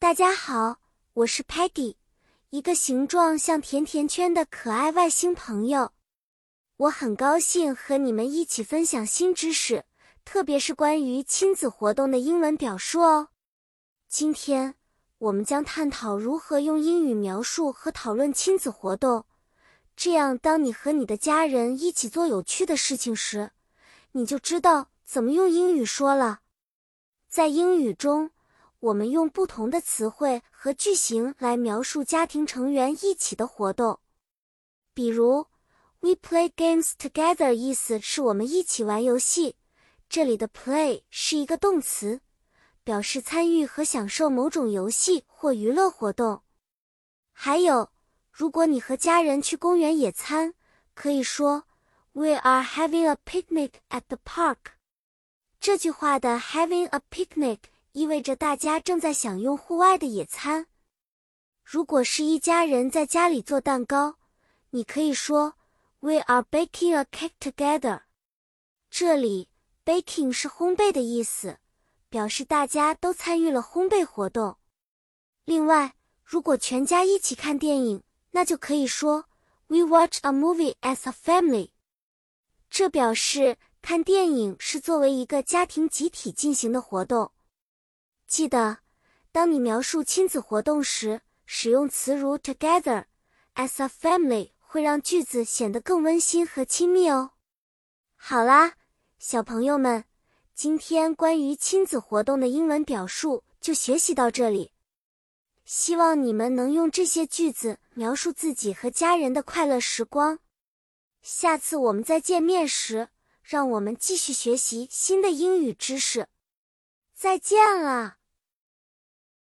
大家好，我是 Patty，一个形状像甜甜圈的可爱外星朋友。我很高兴和你们一起分享新知识，特别是关于亲子活动的英文表述哦。今天我们将探讨如何用英语描述和讨论亲子活动，这样当你和你的家人一起做有趣的事情时，你就知道怎么用英语说了。在英语中，我们用不同的词汇和句型来描述家庭成员一起的活动，比如 "We play games together" 意思是我们一起玩游戏。这里的 "play" 是一个动词，表示参与和享受某种游戏或娱乐活动。还有，如果你和家人去公园野餐，可以说 "We are having a picnic at the park." 这句话的 "having a picnic" 意味着大家正在享用户外的野餐。如果是一家人在家里做蛋糕，你可以说 "We are baking a cake together." 这里 baking 是烘焙的意思，表示大家都参与了烘焙活动。另外，如果全家一起看电影，那就可以说 "We watch a movie as a family." 这表示看电影是作为一个家庭集体进行的活动。记得，当你描述亲子活动时，使用词如 together、as a family，会让句子显得更温馨和亲密哦。好啦，小朋友们，今天关于亲子活动的英文表述就学习到这里。希望你们能用这些句子描述自己和家人的快乐时光。下次我们再见面时，让我们继续学习新的英语知识。再见了。